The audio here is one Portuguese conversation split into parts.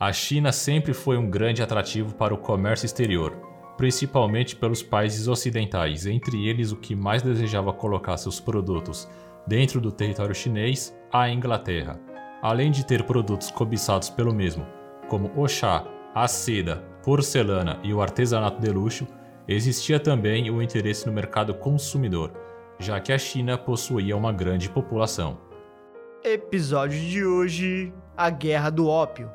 A China sempre foi um grande atrativo para o comércio exterior, principalmente pelos países ocidentais, entre eles o que mais desejava colocar seus produtos dentro do território chinês, a Inglaterra. Além de ter produtos cobiçados pelo mesmo, como o chá, a seda, porcelana e o artesanato de luxo, existia também o interesse no mercado consumidor, já que a China possuía uma grande população. Episódio de hoje: A Guerra do Ópio.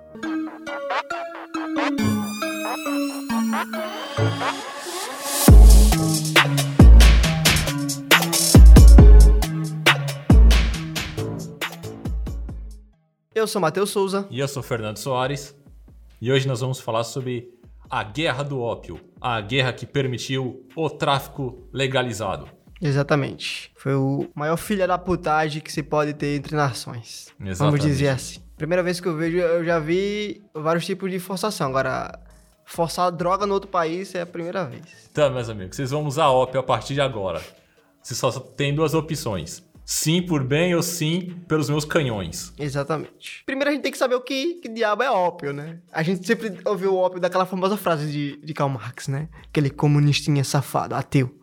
Eu sou Matheus Souza. E eu sou Fernando Soares. E hoje nós vamos falar sobre a Guerra do Ópio, a guerra que permitiu o tráfico legalizado. Exatamente. Foi o maior filha da putagem que se pode ter entre nações. Exatamente. Vamos dizer assim. Primeira vez que eu vejo, eu já vi vários tipos de forçação. Agora, forçar droga no outro país é a primeira vez. Então, meus amigos, vocês vão usar ópio a partir de agora. Você só tem duas opções. Sim por bem ou sim pelos meus canhões. Exatamente. Primeiro a gente tem que saber o que, que diabo é ópio, né? A gente sempre ouviu o ópio daquela famosa frase de, de Karl Marx, né? Aquele comunistinha safado, ateu.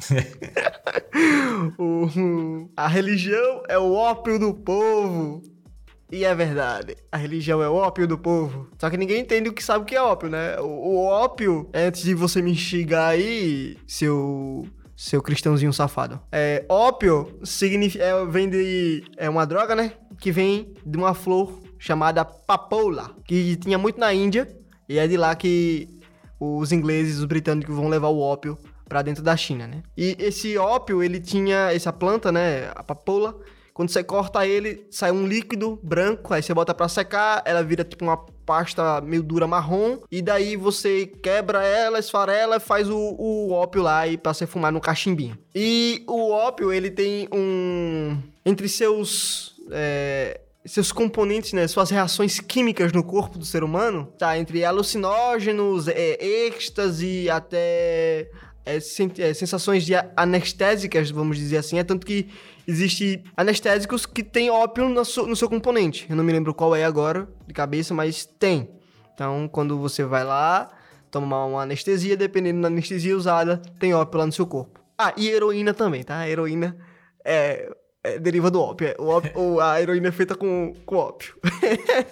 o, a religião é o ópio do povo. E é verdade, a religião é o ópio do povo. Só que ninguém entende o que sabe o que é ópio, né? O, o ópio, antes de você me xingar aí, seu seu cristãozinho safado. É, ópio significa, é, vem de. É uma droga, né? Que vem de uma flor chamada papoula, que tinha muito na Índia. E é de lá que os ingleses, os britânicos vão levar o ópio para dentro da China, né? E esse ópio, ele tinha essa planta, né? A papoula quando você corta ele, sai um líquido branco, aí você bota para secar, ela vira tipo uma pasta meio dura marrom, e daí você quebra ela, esfarela, faz o, o ópio lá e para você fumar no cachimbinho. E o ópio, ele tem um entre seus é, seus componentes, né, suas reações químicas no corpo do ser humano, tá entre alucinógenos, é, êxtase, até é, é, sensações de anestésicas, vamos dizer assim, é tanto que existe anestésicos que tem ópio no seu, no seu componente. Eu não me lembro qual é agora, de cabeça, mas tem. Então, quando você vai lá, tomar uma anestesia, dependendo da anestesia usada, tem ópio lá no seu corpo. Ah, e heroína também, tá? A heroína é, é deriva do ópio. É, o ópio a heroína é feita com, com ópio.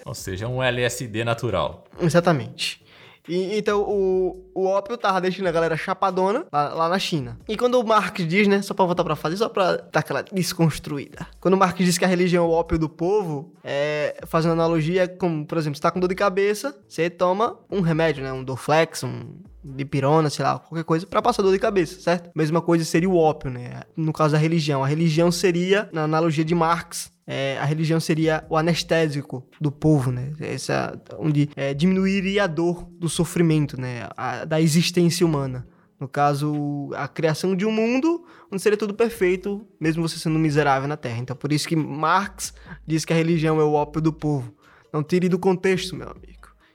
Ou seja, um LSD natural. Exatamente. E, então o, o ópio tava deixando a galera chapadona lá, lá, na China. E quando o Marx diz, né, só pra voltar pra fazer, só pra dar aquela desconstruída. Quando o Marx diz que a religião é o ópio do povo, é, fazendo analogia como, por exemplo, você tá com dor de cabeça, você toma um remédio, né, um Dorflex, um dipirona, sei lá, qualquer coisa, para passar dor de cabeça, certo? Mesma coisa seria o ópio, né? No caso da religião. A religião seria, na analogia de Marx, é, a religião seria o anestésico do povo, né? Essa, onde é, diminuiria a dor do sofrimento, né? A, da existência humana. No caso, a criação de um mundo onde seria tudo perfeito, mesmo você sendo miserável na Terra. Então, por isso que Marx diz que a religião é o ópio do povo. Não tire do contexto, meu amigo.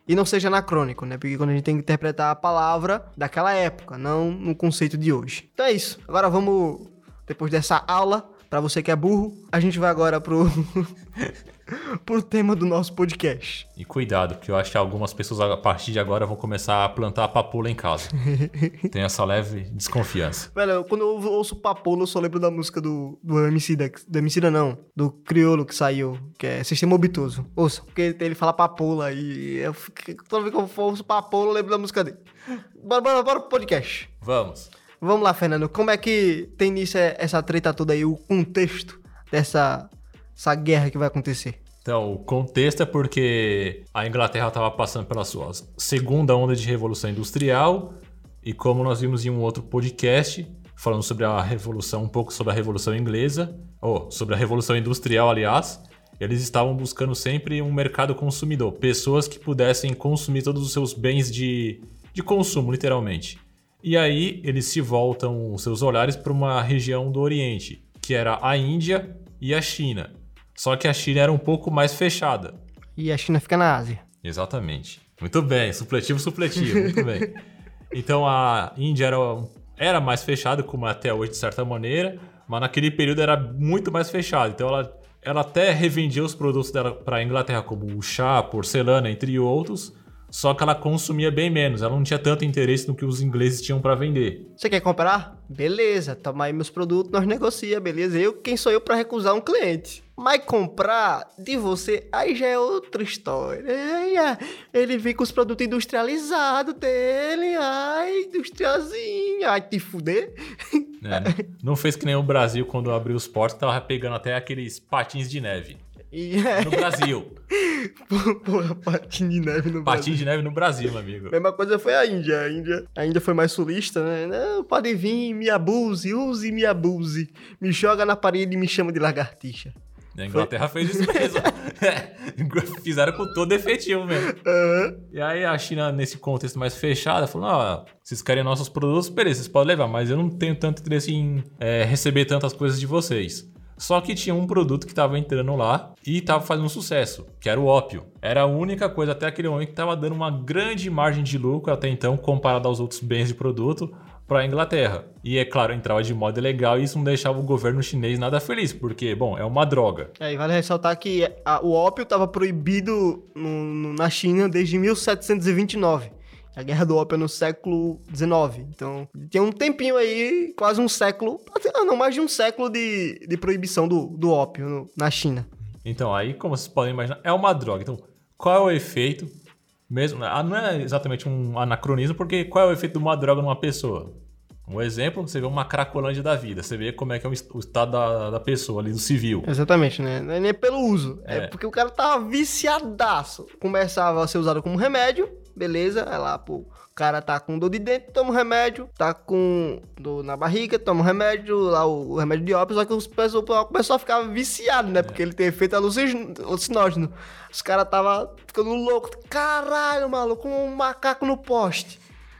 E não seja anacrônico, né? Porque quando a gente tem que interpretar a palavra daquela época, não no conceito de hoje. Então é isso. Agora vamos, depois dessa aula, para você que é burro, a gente vai agora pro pro tema do nosso podcast. E cuidado, porque eu acho que algumas pessoas a partir de agora vão começar a plantar papoula em casa. Tem essa leve desconfiança. Velho, quando eu ouço papoula, eu só lembro da música do, do Emicida, do Emicida não, do Criolo que saiu, que é Sistema Obtuso. Ouça, porque ele fala papoula e eu, toda vez que eu ouço papoula, eu lembro da música dele. Bora, bora, bora pro podcast. Vamos. Vamos lá, Fernando. Como é que tem nisso essa treta toda aí, o contexto dessa essa guerra que vai acontecer? Então, o contexto é porque a Inglaterra estava passando pela sua segunda onda de revolução industrial e como nós vimos em um outro podcast falando sobre a revolução, um pouco sobre a revolução inglesa, ou sobre a revolução industrial, aliás, eles estavam buscando sempre um mercado consumidor, pessoas que pudessem consumir todos os seus bens de, de consumo, literalmente. E aí eles se voltam seus olhares para uma região do Oriente, que era a Índia e a China. Só que a China era um pouco mais fechada. E a China fica na Ásia. Exatamente. Muito bem, supletivo, supletivo, muito bem. Então a Índia era, era mais fechada, como é até hoje de certa maneira, mas naquele período era muito mais fechada. Então ela ela até revendia os produtos dela para a Inglaterra, como o chá, porcelana, entre outros, só que ela consumia bem menos, ela não tinha tanto interesse no que os ingleses tinham para vender. Você quer comprar? Beleza, toma aí meus produtos, nós negocia, beleza? Eu, quem sou eu para recusar um cliente? Mas comprar de você, aí já é outra história. Ele vem com os produtos industrializados dele, ai, industrialzinho, ai, te fuder. É, não fez que nem o Brasil quando abriu os portos, tava pegando até aqueles patins de neve. E. No Brasil. Porra, patinho de neve no Patinho Brasil. de neve no Brasil, meu amigo. Mesma coisa foi a Índia. A Índia, a Índia foi mais sulista, né? Não, pode vir, me abuse, use me abuse. Me joga na parede e me chama de lagartixa. A Inglaterra fez isso mesmo. É, fizeram com todo efetivo mesmo. Aham. E aí a China, nesse contexto mais fechado, falou: ó, vocês querem nossos produtos, beleza, vocês podem levar, mas eu não tenho tanto interesse em é, receber tantas coisas de vocês. Só que tinha um produto que estava entrando lá e estava fazendo sucesso, que era o ópio. Era a única coisa até aquele momento que estava dando uma grande margem de lucro até então, comparado aos outros bens de produto, para a Inglaterra. E é claro, entrava de modo ilegal e isso não deixava o governo chinês nada feliz, porque, bom, é uma droga. É, e vale ressaltar que a- o ópio estava proibido no- no- na China desde 1729. A guerra do ópio é no século XIX. Então, tem um tempinho aí, quase um século, ah, não, mais de um século de, de proibição do, do ópio no- na China. Então, aí, como vocês podem imaginar, é uma droga. Então, qual é o efeito? Mesmo, ah, não é exatamente um anacronismo, porque qual é o efeito de uma droga numa pessoa? Um exemplo, você vê uma cracolândia da vida, você vê como é que é o estado da, da pessoa ali, do civil. Exatamente, né? Não é nem pelo uso. É. É. porque o cara tava viciadaço. Começava a ser usado como remédio, beleza? Aí lá, pô, o cara tá com dor de dente, toma um remédio. Tá com dor na barriga, toma um remédio, lá o, o remédio de ópio. Só que os pessoal, o pessoal ficava viciado, né? Porque ele tem efeito alucin- alucinógeno. Os caras tava ficando louco. Caralho, maluco, um macaco no poste.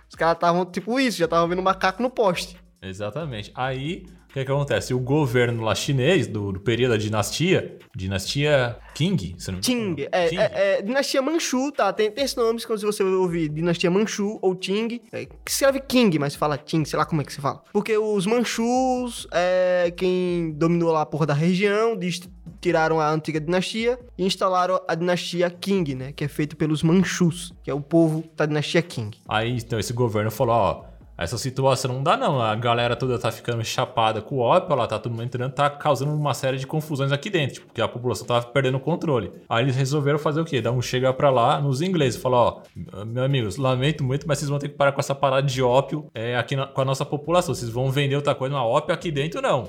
Os caras estavam tipo isso, já estavam vendo um macaco no poste. Exatamente. Aí, o que, que acontece? O governo lá chinês, do, do período da dinastia, dinastia Qing, se não me engano. É, Qing. é, é dinastia Manchu, tá? Tem, tem esse nome, quando você ouvir dinastia Manchu ou Ting, é, que escreve King, mas fala Ting, sei lá como é que se fala. Porque os Manchus, é, quem dominou lá a porra da região, dist- tiraram a antiga dinastia e instalaram a dinastia Qing, né? Que é feito pelos Manchus, que é o povo da dinastia Qing. Aí, então, esse governo falou, ó, essa situação não dá não, a galera toda tá ficando chapada com o ópio, lá tá todo mundo entrando, tá causando uma série de confusões aqui dentro, tipo, porque a população tava perdendo o controle. Aí eles resolveram fazer o quê? Dar um chega pra lá nos ingleses, falar, ó, meus amigos, lamento muito, mas vocês vão ter que parar com essa parada de ópio é, aqui na- com a nossa população, vocês vão vender outra coisa, mas ópio aqui dentro não.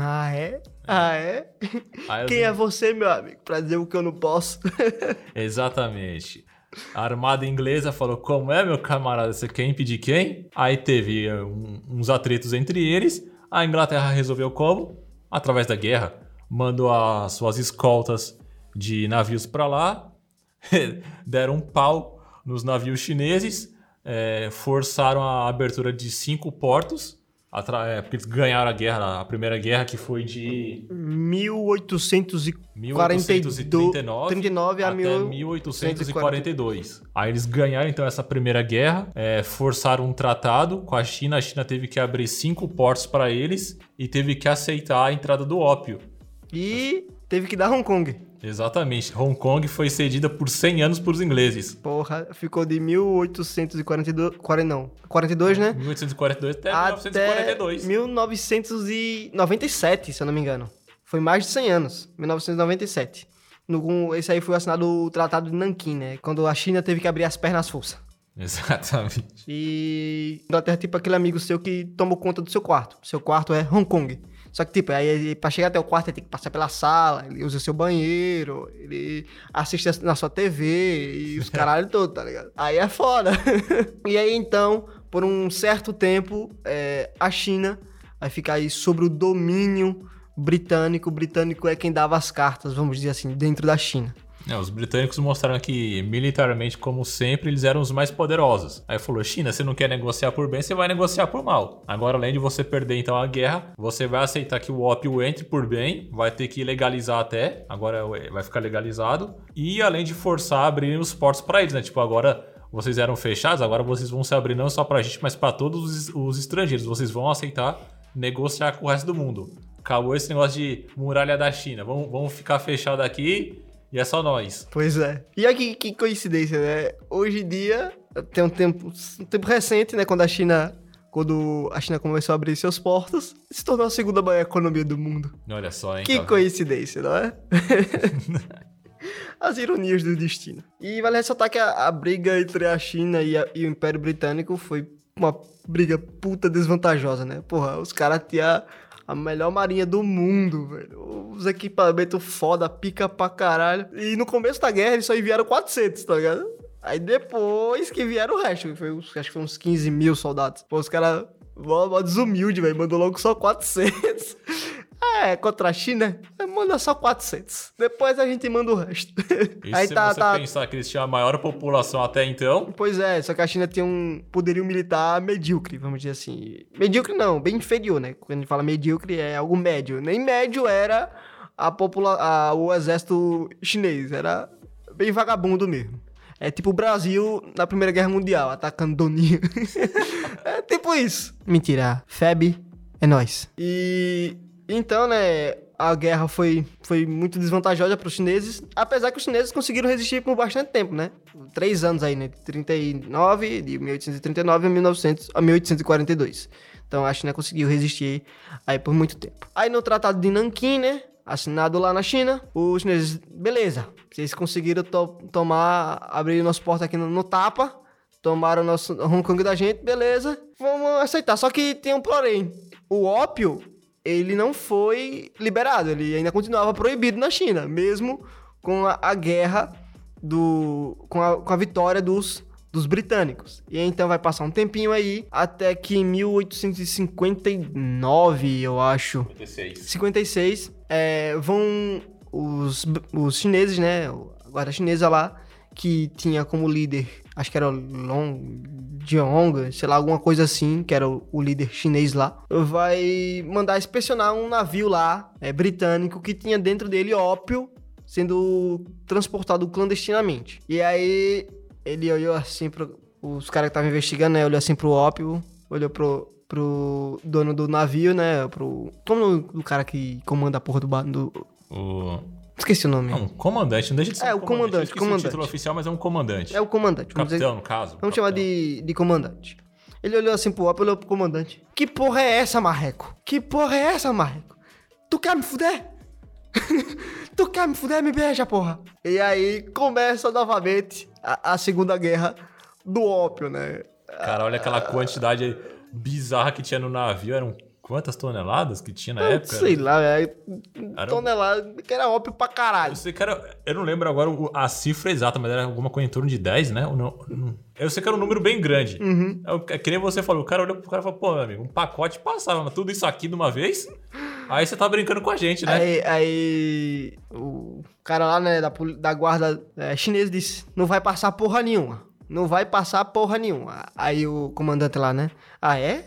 Ah, é? Ah, é? Os Quem é você, meu amigo, pra dizer o que eu não posso? Exatamente. A armada inglesa falou: Como é, meu camarada? Você quer impedir quem? Aí teve eh, um- uns atritos entre eles. A Inglaterra resolveu como? Através da guerra. Mandou as suas escoltas de navios para lá. Deram um pau nos navios chineses. eh, forçaram a abertura de cinco portos. Atra- eh, porque eles ganharam a guerra, a primeira guerra que foi de 1839 39 a até 1840. 1842. Aí eles ganharam então essa primeira guerra, é, forçaram um tratado com a China. A China teve que abrir cinco portos para eles e teve que aceitar a entrada do ópio. E teve que dar Hong Kong. Exatamente. Hong Kong foi cedida por 100 anos para os ingleses. Porra, ficou de 1842. 40, não. 42, né? 1842 até, Até 1942. 1997, se eu não me engano. Foi mais de 100 anos. 1997. No, esse aí foi assinado o Tratado de Nanquim, né? Quando a China teve que abrir as pernas às forças. Exatamente. E Inglaterra é tipo aquele amigo seu que tomou conta do seu quarto. Seu quarto é Hong Kong. Só que, tipo, aí pra chegar até o quarto, ele tem que passar pela sala, ele usa seu banheiro, ele assiste na sua TV e os caralho todo, tá ligado? Aí é foda. e aí, então, por um certo tempo, é, a China vai ficar aí sobre o domínio britânico. O britânico é quem dava as cartas, vamos dizer assim, dentro da China. É, os britânicos mostraram que, militarmente, como sempre, eles eram os mais poderosos. Aí falou: China, você não quer negociar por bem, você vai negociar por mal. Agora, além de você perder então a guerra, você vai aceitar que o ópio entre por bem, vai ter que legalizar até, agora é, vai ficar legalizado. E além de forçar a abrir os portos para eles, né? Tipo, agora vocês eram fechados, agora vocês vão se abrir não só pra gente, mas pra todos os, os estrangeiros. Vocês vão aceitar negociar com o resto do mundo. Acabou esse negócio de muralha da China. Vamos, vamos ficar fechado aqui e é só nós. Pois é. E aqui, que coincidência, né? Hoje em dia, tem um tempo, um tempo recente, né? Quando a China. Quando a China começou a abrir seus portos, se tornou a segunda maior economia do mundo. Olha só, hein? Que coincidência, não é? As ironias do destino. E vale ressaltar que a, a briga entre a China e, a- e o Império Britânico foi uma briga puta desvantajosa, né? Porra, os caras tinham a melhor marinha do mundo, velho. Os equipamentos foda, pica pra caralho. E no começo da guerra eles só enviaram 400, tá ligado? Aí depois que vieram o resto, foi, acho que foi uns 15 mil soldados. Pô, os caras, mó desumilde, velho. Mandou logo só 400. É, contra a China, manda só 400. Depois a gente manda o resto. E Aí se tá, você tá. pensar que eles tinham a maior população até então, Pois é, só que a China tinha um poderio militar medíocre, vamos dizer assim. Medíocre não, bem inferior, né? Quando a gente fala medíocre é algo médio. Nem médio era a popula a- o exército chinês, era bem vagabundo mesmo. É tipo o Brasil na Primeira Guerra Mundial, atacando Doninha. é tipo isso. Mentira, FEB é nós. E então, né, a guerra foi, foi muito desvantajosa para os chineses, apesar que os chineses conseguiram resistir por bastante tempo, né? Três anos aí, né? De 39, de 1839 a, 1900, a 1842. Então a China conseguiu resistir aí por muito tempo. Aí no Tratado de Nanquim, né? Assinado lá na China, os chineses, beleza, vocês conseguiram to- tomar, abrir nosso porto aqui no, no tapa, tomaram nosso Hong Kong da gente, beleza, vamos aceitar. Só que tem um porém, o ópio, ele não foi liberado, ele ainda continuava proibido na China, mesmo com a, a guerra do com a, com a vitória dos dos britânicos. E então vai passar um tempinho aí até que em 1859, eu acho, 56. 56, é, vão os, os chineses, né? A guarda chinesa lá, que tinha como líder, acho que era Long Jiong, sei lá, alguma coisa assim, que era o, líder chinês lá, vai mandar inspecionar um navio lá, é, britânico, que tinha dentro dele ópio sendo transportado clandestinamente. E aí ele olhou assim pro. Os caras que estavam investigando, né? Olhou assim pro ópio, olhou pro, pro dono do navio, né? Pro. Como o cara que comanda a porra do. do O... esqueci o nome. Não, um comandante, não deixa de ser É, um o comandante, Eu esqueci comandante. o título oficial, mas é um comandante. É o comandante. Vamos, dizer- Capitão, no caso. vamos chamar de, de comandante. Ele olhou assim pro ópio, olhou pro comandante. Que porra é essa, Marreco? Que porra é essa, Marreco? Tu quer me fuder? tu quer me fuder? Me beija, porra. E aí começa novamente a, a Segunda Guerra do ópio, né? Cara, olha aquela quantidade bizarra que tinha no navio. Eram quantas toneladas que tinha na Eu época? Sei lá, velho. Era Tonelada, que era ópio pra caralho. Eu sei que era. Eu não lembro agora a cifra exata, mas era alguma coisa em torno de 10, né? Ou não, não- eu sei que era um número bem grande. Uhum. É É que nem você falou. O cara olhou pro cara e falou: pô, meu amigo, um pacote passava, mas tudo isso aqui de uma vez? Aí você tá brincando com a gente, né? Aí, aí o cara lá, né, da, da guarda é, chinesa disse: não vai passar porra nenhuma. Não vai passar porra nenhuma. Aí o comandante lá, né? Ah, é?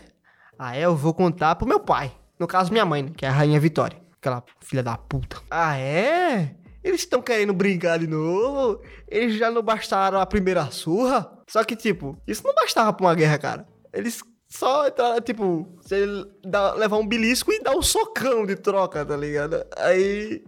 Ah, é? Eu vou contar pro meu pai. No caso, minha mãe, né? Que é a Rainha Vitória. Aquela filha da puta. Ah, é? Eles estão querendo brincar de novo? Eles já não bastaram a primeira surra? Só que, tipo, isso não bastava pra uma guerra, cara. Eles só entraram, tipo, você dá- levar um belisco e dar um socão de troca, tá ligado? Aí.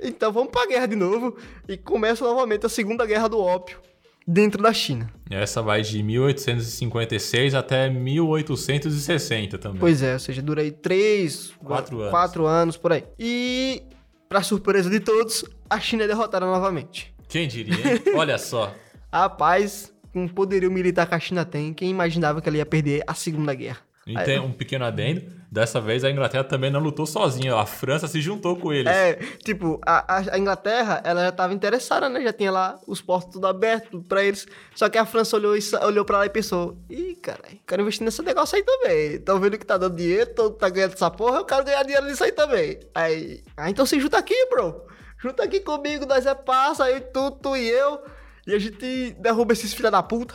Então vamos pra guerra de novo. E começa novamente a Segunda Guerra do Ópio dentro da China. Essa vai de 1856 até 1860 também. Pois é, ou seja, dura aí três, Quatro anos. quatro anos por aí. E, pra surpresa de todos, a China é derrotada novamente. Quem diria, hein? Olha só. Rapaz, com o poderio militar que a China tem, quem imaginava que ela ia perder a Segunda Guerra? E tem um pequeno adendo. Dessa vez a Inglaterra também não lutou sozinha. A França se juntou com eles. É, tipo, a, a- Inglaterra, ela já tava interessada, né? Já tinha lá os portos tudo aberto pra eles. Só que a França olhou, olhou pra lá e pensou: Ih, caralho, quero investir nesse negócio aí também. Tão vendo que tá dando dinheiro, todo tá ganhando essa porra, eu quero ganhar dinheiro nisso aí também. Aí, ah, então se junta aqui, bro. Junta aqui comigo, nós é passa, eu, tu, tu e eu. E a gente derruba esses filha da puta.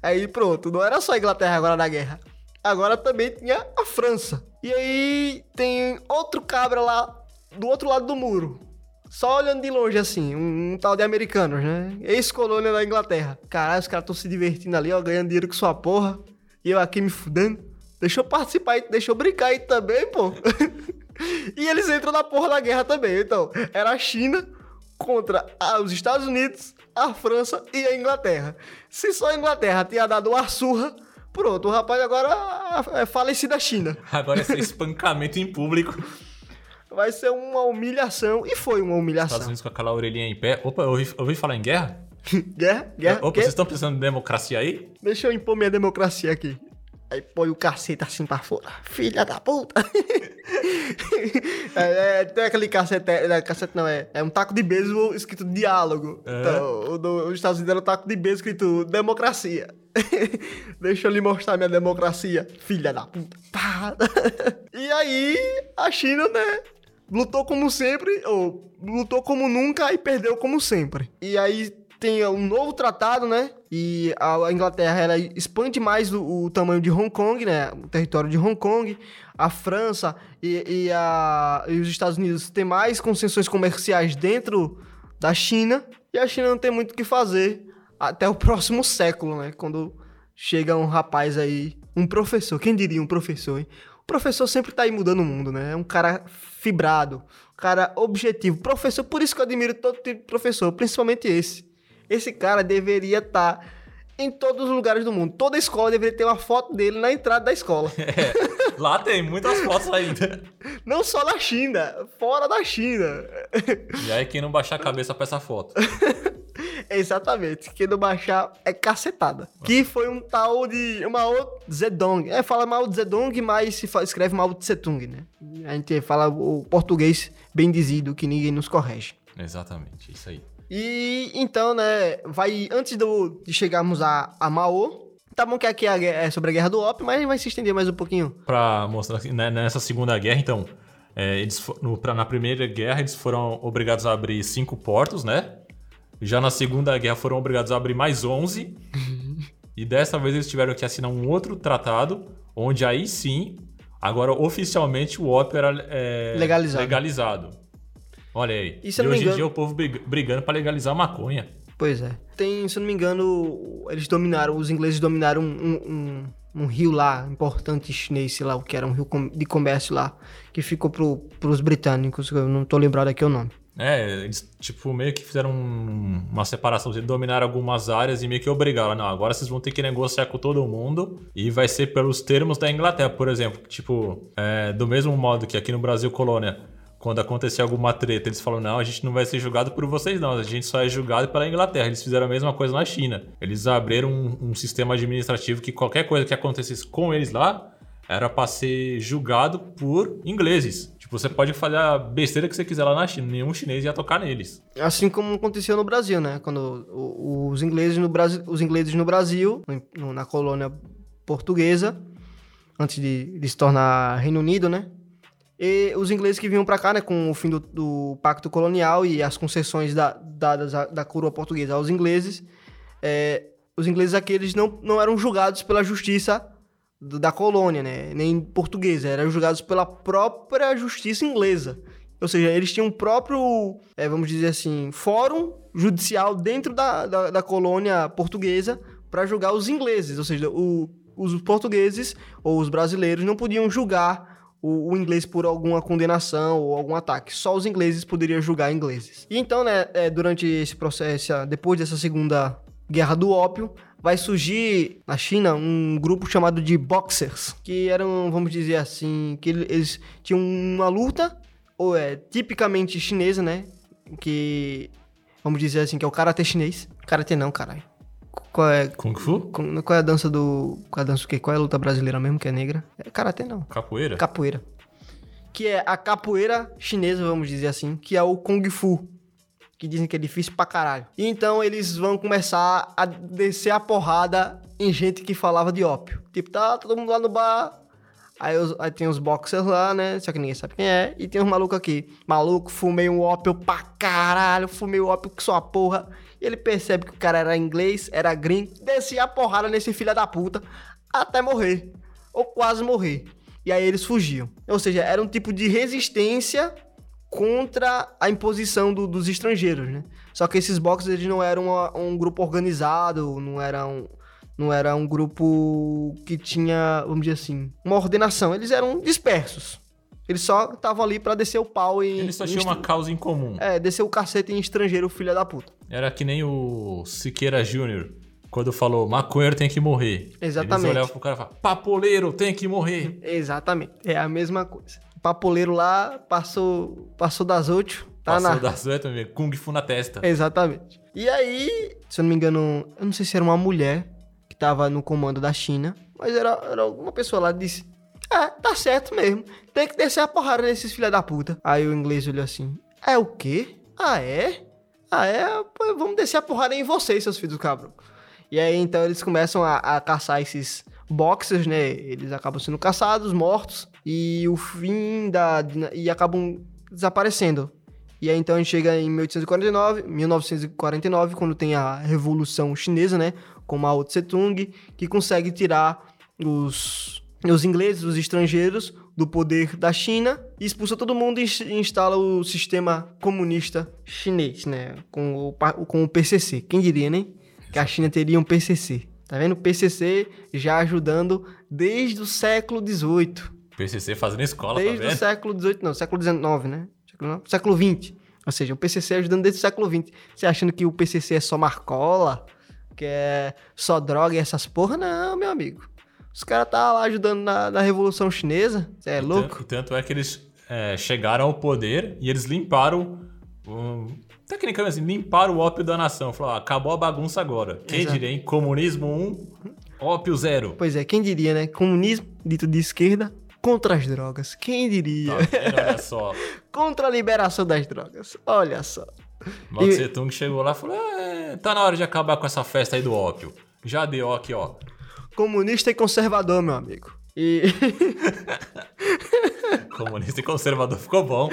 Aí pronto, não era só a Inglaterra agora na guerra. Agora também tinha a França. E aí tem outro cabra lá do outro lado do muro. Só olhando de longe assim, um, um tal de americanos, né? Ex-colônia da Inglaterra. Caralho, os caras estão se divertindo ali, ó, ganhando dinheiro com sua porra. E eu aqui me fudendo. Deixa eu participar aí, deixa eu brincar aí também, pô. E eles entram na porra da guerra também. Então, era a China contra a- os Estados Unidos, a França e a Inglaterra. Se só a Inglaterra tinha dado uma surra, pronto, o rapaz agora é falecido da China. Agora esse espancamento em público. Vai ser uma humilhação. E foi uma Estados humilhação. Unidos com aquela orelhinha em pé. Opa, eu ouvi, ouvi falar em guerra? Guerra? Guerra? Opa, vocês estão pensando em democracia aí? Deixa eu impor minha democracia aqui. Aí põe o cacete assim pra fora. Filha da puta! é, é, tem aquele cacete. É, cacete não, é, é um taco de beisebol escrito diálogo. É. Então, o do, os Estados Unidos era um taco de beisebol escrito democracia. Deixa eu lhe mostrar minha democracia. Filha da puta. E aí, a China, né? Lutou como sempre, ou lutou como nunca e perdeu como sempre. E aí tem um novo tratado, né? E a Inglaterra ela expande mais o, o tamanho de Hong Kong, né? O território de Hong Kong. A França e, e a, e os Estados Unidos têm mais concessões comerciais dentro da China. E a China não tem muito o que fazer até o próximo século, né? Quando chega um rapaz aí, um professor. Quem diria um professor, hein? O professor sempre tá aí mudando o mundo, né? É um cara fibrado, um cara objetivo. Professor, por isso que eu admiro todo tipo de professor, principalmente esse. Esse cara deveria estar em todos os lugares do mundo. Toda escola deveria ter uma foto dele na entrada da escola. É, lá tem muitas fotos ainda. Não só na China, fora da China. E aí quem não baixar a cabeça pra essa foto? Exatamente. Quem não baixar é cacetada. Que foi um tal de Mao Zedong. É, fala Mao Zedong, mas se fa- escreve Mao Tse Tung, né? A gente fala o português bem dizido, que ninguém nos corrige. Exatamente, isso aí. E então, né, vai antes do, de chegarmos a, a Mao, tá bom que aqui é é sobre a guerra do ópio, mas vai se estender mais um pouquinho. Pra mostrar que né, nessa segunda guerra, então, é, eles, no, pra, na primeira guerra eles foram obrigados a abrir cinco portos, né? Já na segunda guerra foram obrigados a abrir mais 11. e dessa vez eles tiveram que assinar um outro tratado, onde aí sim, agora oficialmente o ópio era é, Legalizado. legalizado. Olha aí. E e hoje em engano- dia o povo brig- brigando pra legalizar a maconha. Pois é. Tem, se eu não me engano, eles dominaram, os ingleses dominaram um, um, um rio lá, importante chinês, sei lá o que era, um rio de comércio lá, que ficou pro, pros britânicos, eu não tô lembrado aqui o nome. É, eles, tipo, meio que fizeram um- uma separação, eles dominaram algumas áreas e meio que obrigaram. Não, agora vocês vão ter que negociar com todo mundo e vai ser pelos termos da Inglaterra, por exemplo. Tipo, é, do mesmo modo que aqui no Brasil, colônia, quando acontecer alguma treta, eles falam, não, a gente não vai ser julgado por vocês não, a gente só é julgado pela Inglaterra. Eles fizeram a mesma coisa na China. Eles abriram um, um sistema administrativo que qualquer coisa que acontecesse com eles lá, era pra ser julgado por ingleses. Tipo, você pode fazer a besteira que você quiser lá na China, nenhum chinês ia tocar neles. Assim como aconteceu no Brasil, né? Quando os ingleses no Brasil, os ingleses no Brasil, na colônia portuguesa, antes de, de se tornar Reino Unido, né? E os ingleses que vinham pra cá, né, com o fim do, do pacto colonial e as concessões da- dadas à- da coroa portuguesa aos ingleses, é, os ingleses aqueles não, não eram julgados pela justiça do- da colônia, né, nem portuguesa, eram julgados pela própria justiça inglesa. Ou seja, eles tinham um próprio, é, vamos dizer assim, fórum judicial dentro da, da, da colônia portuguesa para julgar os ingleses. Ou seja, o- os portugueses ou os brasileiros não podiam julgar o, o inglês por alguma condenação ou algum ataque. Só os ingleses poderiam julgar ingleses. E então, né, é, durante esse processo, depois dessa segunda guerra do ópio, vai surgir na China um grupo chamado de boxers, que eram, vamos dizer assim, que ele- eles tinham uma luta, ou é tipicamente chinesa, né? Que, vamos dizer assim, que é o karatê chinês. Karatê não, caralho. Qual é, Kung Fu? qual qual é a dança do. Qual é a dança o quê? Qual é a luta brasileira mesmo, que é negra? É karatê não. Capoeira? Capoeira. Que é a capoeira chinesa, vamos dizer assim, que é o Kung Fu. Que dizem que é difícil pra caralho. E então eles vão começar a descer a porrada em gente que falava de ópio. Tipo, tá todo mundo lá no bar. Aí, os- aí tem os boxers lá, né? Só que ninguém sabe quem é. E tem os malucos aqui. Maluco, fumei um ópio pra caralho. Fumei o ópio que sua porra. E ele percebe que o cara era inglês, era gringo. Descia a porrada nesse filho da puta. Até morrer. Ou quase morrer. E aí eles fugiam. Ou seja, era um tipo de resistência contra a imposição do- dos estrangeiros, né? Só que esses boxers eles não eram uma- um grupo organizado, não eram não era um grupo que tinha, vamos dizer assim, uma ordenação. Eles eram dispersos. Eles só estavam ali pra descer o pau em. Eles só tinham uma causa em comum. É, descer o cacete em estrangeiro, filha da puta. Era que nem o Siqueira Júnior, quando falou maconheiro tem que morrer. Exatamente. Eles olhavam pro cara e falavam, papoleiro tem que morrer. Exatamente. É a mesma coisa. O papoleiro lá passou, passou das oito. Tá Passou na. das oito, meu, Kung Fu na testa. Exatamente. E aí, se eu não me engano, eu não sei se era uma mulher que tava no comando da China, mas era, era alguma pessoa lá disse: É, tá certo mesmo. Tem que descer a porrada nesses filha da puta. Aí o inglês olhou assim: É o quê? Ah, é? Ah, é? Vamos descer a porrada em vocês, seus filhos do cabrão. E aí então eles começam a, a caçar esses boxers, né? Eles acabam sendo caçados, mortos, e o fim da. e acabam desaparecendo. E aí então a gente chega em 1849, 1949, quando tem a Revolução Chinesa, né? Com Mao Tse Tung, que consegue tirar os, os ingleses, os estrangeiros, do poder da China e expulsa todo mundo e ins- instala o sistema comunista chinês, né? Com o, com o PCC. Quem diria, né? Que a China teria um PCC. Tá vendo? O PCC já ajudando desde o século XVIII. PCC fazendo escola, tá Desde o vendo? século XVIII, não, século XIX, né? Século, século XX. Ou seja, o PCC ajudando desde o século XX. Você achando que o PCC é só marcola, que é só droga e essas porra? Não, meu amigo. Os caras tá lá ajudando na, na Revolução Chinesa. Você é E louco? E tanto é que eles é, chegaram ao poder e eles limparam. um, tecnicamente, assim, limparam o ópio da nação. Falaram, ah, acabou a bagunça agora. Quem Exato. diria, hein? Comunismo 1, ópio 0. Pois é, quem diria, né? Comunismo dito de esquerda contra as drogas. Quem diria? Tá? Olha só. Contra a liberação das drogas. Olha só. Mao E- Tse Tung chegou lá e falou: é, tá na hora de acabar com essa festa aí do ópio. Já deu aqui, ó. Comunista e conservador, meu amigo. E. Comunista e conservador ficou bom.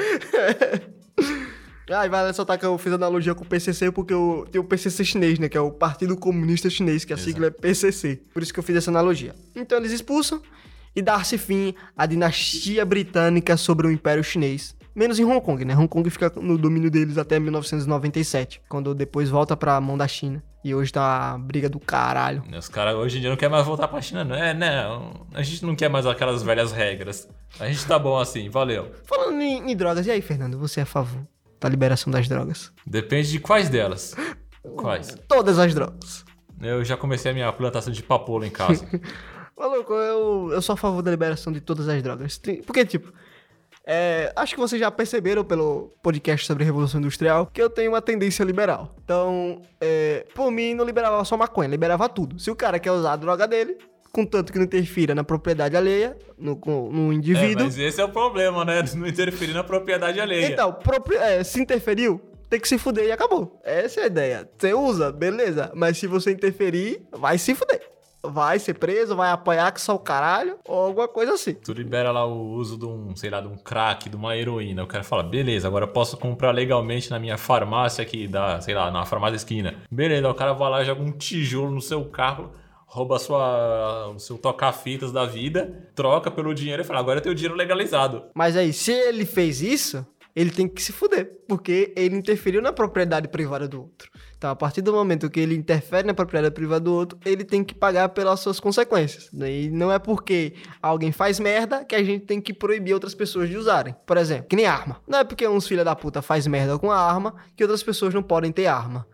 Ah, e vai ressaltar que eu fiz analogia com o PCC porque eu, tem o PCC chinês, né? Que é o Partido Comunista Chinês, que a sigla é PCC. Por isso que eu fiz essa analogia. Então eles expulsam e dar-se fim à dinastia britânica sobre o Império Chinês. Menos em Hong Kong, né? Hong Kong fica no domínio deles até 1997, quando depois volta pra mão da China. E hoje tá a briga do caralho. Os caras hoje em dia não querem mais voltar pra China, não. É, não. A gente não quer mais aquelas velhas regras. A gente tá bom assim, valeu. Falando em, em drogas, e aí, Fernando, você é a favor da liberação das drogas? Depende de quais delas. Quais? Todas as drogas. Eu já comecei a minha plantação de papoula em casa. Maluco, eu, eu sou a favor da liberação de todas as drogas. Porque, tipo, é, acho que vocês já perceberam pelo podcast sobre Revolução Industrial que eu tenho uma tendência liberal. Então, é, por mim, não liberava só maconha, liberava tudo. Se o cara quer usar a droga dele, contanto que não interfira na propriedade alheia, no, no É, indivíduo. mas esse é o problema, né? Não interferir na propriedade alheia. Então, propri- é, se interferiu, tem que se fuder e acabou. Essa é a ideia. Você usa, beleza. Mas se você interferir, vai se fuder. Vai ser preso, vai apanhar que só o caralho, ou alguma coisa assim. Tu libera lá o uso de um, sei lá, de um crack, de uma heroína. O cara fala, beleza, agora eu posso comprar legalmente na minha farmácia aqui, da, sei lá, na farmácia esquina. Beleza, o cara vai lá, joga um tijolo no seu carro, rouba sua, o seu toca-fitas da vida, troca pelo dinheiro e fala, agora eu tenho dinheiro legalizado. Mas aí, se ele fez isso, ele tem que se fuder, porque ele interferiu na propriedade privada do outro. Então, a partir do momento que ele interfere na propriedade privada do outro, ele tem que pagar pelas suas consequências. E não é porque alguém faz merda que a gente tem que proibir outras pessoas de usarem. Por exemplo, que nem arma. Não é porque uns filha da puta faz merda com a arma que outras pessoas não podem ter arma.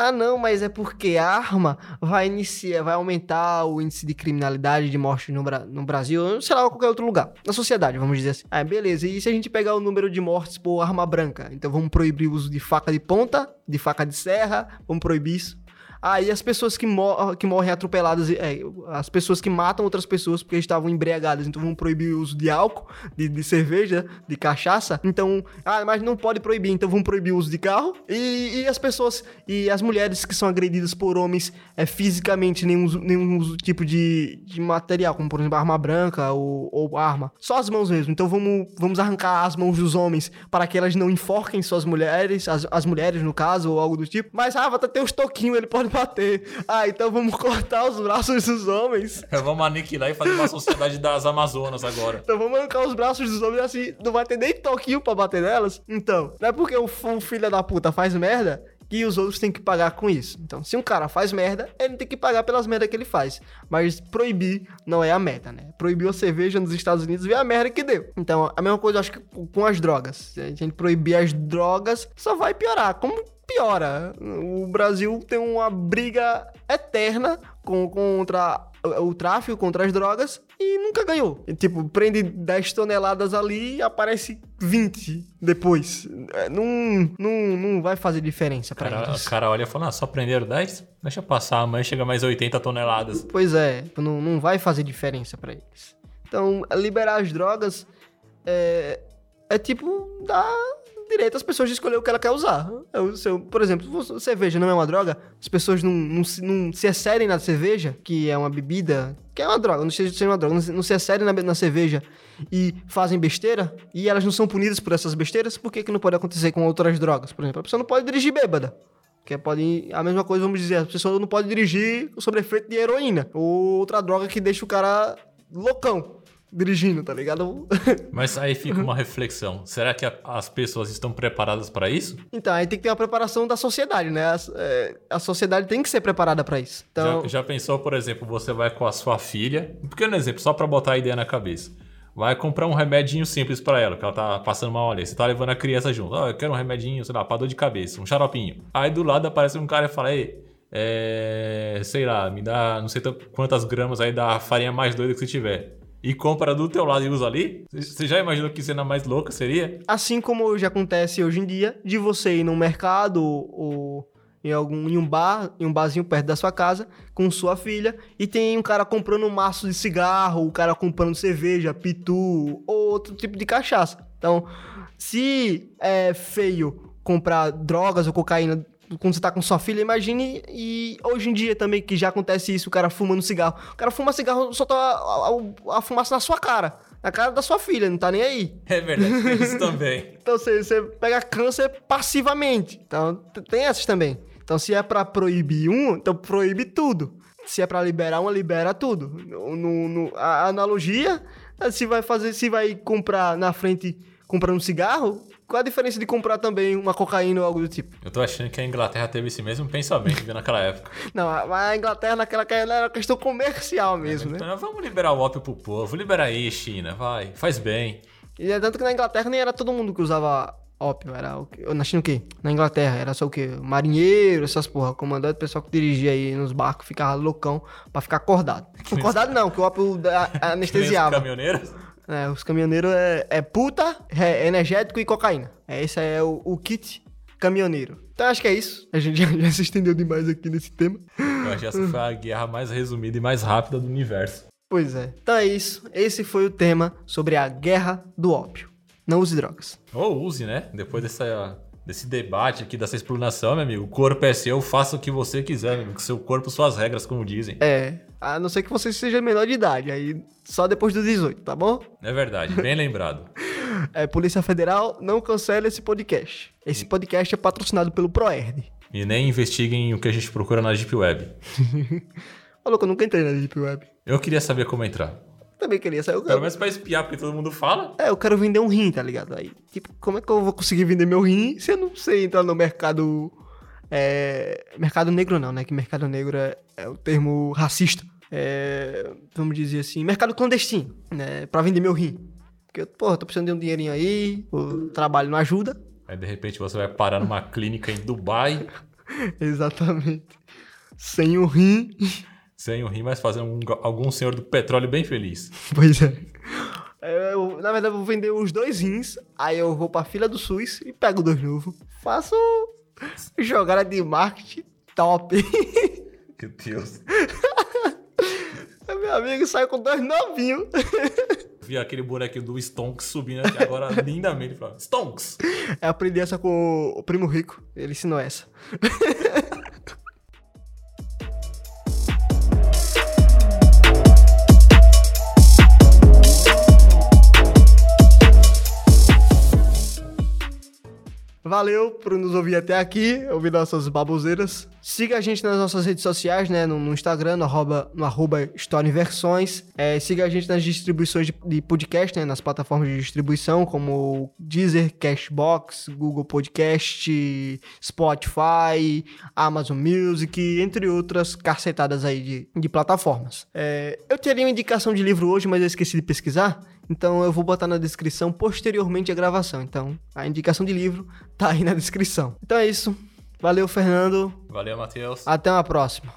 Ah, não, mas é porque a arma vai iniciar, vai aumentar o índice de criminalidade, de morte no, no Brasil, sei lá, qualquer outro lugar. Na sociedade, vamos dizer assim. Ah, beleza. E se a gente pegar o número de mortes por arma branca? Então vamos proibir o uso de faca de ponta, de faca de serra, vamos proibir isso. Aí as pessoas que, mor que morrem atropeladas, é, as pessoas que matam outras pessoas porque estavam embriagadas, então vamos proibir o uso de álcool, de, de cerveja, de cachaça. Então, ah, mas não pode proibir, então vamos proibir o uso de carro. E, e as pessoas, e as mulheres que são agredidas por homens é, fisicamente, nenhum, nenhum tipo de, de material, como por exemplo arma branca ou, ou arma. Só as mãos mesmo. Então vamos, vamos arrancar as mãos dos homens para que elas não enforquem suas mulheres, as, as mulheres no caso, ou algo do tipo. Mas, ah, vai ter os toquinhos, ele pode bater. Ah, então vamos cortar os braços dos homens. Vamos aniquilar e fazer uma sociedade das Amazonas agora. Então vamos arrancar os braços dos homens assim, não vai ter nem toquinho pra bater nelas. Então, não é porque o filho da puta faz merda que os outros têm que pagar com isso. Então, se um cara faz merda, ele tem que pagar pelas merdas que ele faz. Mas proibir não é a meta, né? Proibir a cerveja nos Estados Unidos vê a merda que deu. Então, a mesma coisa eu acho que com as drogas. Se a gente proibir as drogas, só vai piorar. Como piora? O Brasil tem uma briga eterna com, contra o tráfico contra as drogas e nunca ganhou. E, tipo, prende 10 toneladas ali e aparece 20 depois. É, não, não, não vai fazer diferença pra Cara, eles. o cara olha e fala, ah, só prenderam 10? Deixa passar, amanhã chega mais 80 toneladas. Pois é, não, não vai fazer diferença pra eles. Então, liberar as drogas é, é tipo dar direito às pessoas de escolher o que ela quer usar. Eu, se eu- por exemplo, cerveja não é uma droga, as pessoas não, não, se- não se excedem na cerveja, que é uma bebida, que é uma droga, não seja uma droga, não se, excedem na, na cerveja e fazem besteira, e elas não são punidas por essas besteiras, por que, que não pode acontecer com outras drogas? Por exemplo, a pessoa não pode dirigir bêbada. Que é, pode, a mesma coisa, vamos dizer, a pessoa não pode dirigir sob efeito de heroína. Ou outra droga que deixa o cara loucão dirigindo, tá ligado? Mas aí fica uma reflexão. Será que a- as pessoas estão preparadas para isso? então, aí tem que ter uma preparação da sociedade, né? A, é, a sociedade tem que ser preparada pra isso. Então, Já, já pensou, por exemplo, você vai com a sua filha, um pequeno exemplo, só pra botar a ideia na cabeça. Vai comprar um remedinho simples pra ela, que ela tá passando mal ali. Você tá levando a criança junto. Ó, eu quero um remedinho, sei lá, pra dor de cabeça, um xaropinho. Aí do lado aparece um cara e fala, ei, é, sei lá, me dá não sei quantas gramas aí da farinha mais doida que você tiver. E compra do teu lado e usa ali? Você já imaginou que cena mais louca seria? assim como hoje acontece hoje em dia, de você ir num mercado ou em algum em um bar, em um barzinho perto da sua casa, com sua filha, e tem um cara comprando um maço de cigarro, o cara comprando cerveja, pitu ou outro tipo de cachaça. Então, se é feio comprar drogas ou cocaína quando você tá com sua filha, imagine e hoje em dia também que já acontece isso, o cara fumando cigarro. O cara fuma cigarro, solta a, a- a fumaça na sua cara. Na cara da sua filha, não tá nem aí. É verdade, tem isso também. Então você, você pega câncer passivamente. Então tem essas também. Então se é pra proibir um, então proíbe tudo. Se é pra liberar uma, libera tudo. No, no- a analogia, se vai fazer, se vai comprar na frente comprando um cigarro, qual a diferença de comprar também uma cocaína ou algo do tipo? Eu tô achando que a Inglaterra teve esse mesmo pensamento naquela época. Não, a a Inglaterra naquela que era uma questão comercial mesmo, né? Então, vamos liberar o ópio pro povo. Libera aí, China, vai. Faz bem. E é tanto que na Inglaterra nem era todo mundo que usava ópio, era o quê? Na China o quê? Na Inglaterra era só o quê? Marinheiro, essas porra, comandante, pessoal que dirigia aí nos barcos, ficava loucão pra ficar acordado. Acordado não, que o ópio Que anestesiava. caminhoneiros. É, os caminhoneiros é, é puta, é energético e cocaína. É, esse é o, o kit caminhoneiro. Então acho que é isso. A gente já, já se estendeu demais aqui nesse tema. Eu acho que essa foi a guerra mais resumida e mais rápida do universo. Pois é. Então é isso. Esse foi o tema sobre a guerra do ópio. Não use drogas. Ou use, né? Depois dessa, desse debate aqui, dessa explanação, meu amigo. O corpo é seu, faça o que você quiser, meu amigo. Seu corpo, suas regras, como dizem. É, a não ser que você seja menor de idade, aí só depois dos 18, tá bom? É verdade, bem lembrado. É, Polícia Federal, não cancele esse podcast. Esse podcast é patrocinado pelo ProERD. E nem investiguem o que a gente procura na Deep Web. Ô, louco, eu nunca entrei na Deep Web. Eu queria saber como entrar. Também queria saber. Eu, Pelo menos pra espiar, porque todo mundo fala. é, eu quero vender um rim, tá ligado? Aí, tipo, como é que eu vou conseguir vender meu rim se eu não sei entrar no mercado. É, mercado negro não, né? Que mercado negro é, é o termo racista. É, vamos dizer assim, mercado clandestino, né? Pra vender meu rim. Porque, porra, tô precisando de um dinheirinho aí, o trabalho não ajuda. Aí de repente você vai parar numa clínica em Dubai, Exatamente. Sem o rim. Sem o rim, mas fazendo um- algum senhor do petróleo bem feliz. Pois é. Eu, na verdade, eu vou vender os dois rins, aí eu vou pra fila do SUS e pego dois novos. Faço jogada de marketing top. Meu Deus. Meu amigo sai com dois novinhos. Vi aquele bonequinho do Stonks subindo aqui agora lindamente. Stonks! Eu aprendi essa com o primo rico. Ele ensinou essa. Valeu por nos ouvir até aqui, ouvir nossas baboseiras. Siga a gente nas nossas redes sociais, né? No, no Instagram, no arroba, no arroba. É, siga a gente nas distribuições de, de podcast, né? Nas plataformas de distribuição, como Deezer, Cashbox, Google Podcast, Spotify, Amazon Music, entre outras carcetadas aí de, de plataformas. É, eu teria uma indicação de livro hoje, mas eu esqueci de pesquisar. Então eu vou botar na descrição posteriormente a gravação. Então a indicação de livro tá aí na descrição. Então é isso. Valeu, Fernando. Valeu, Matheus. Até uma próxima.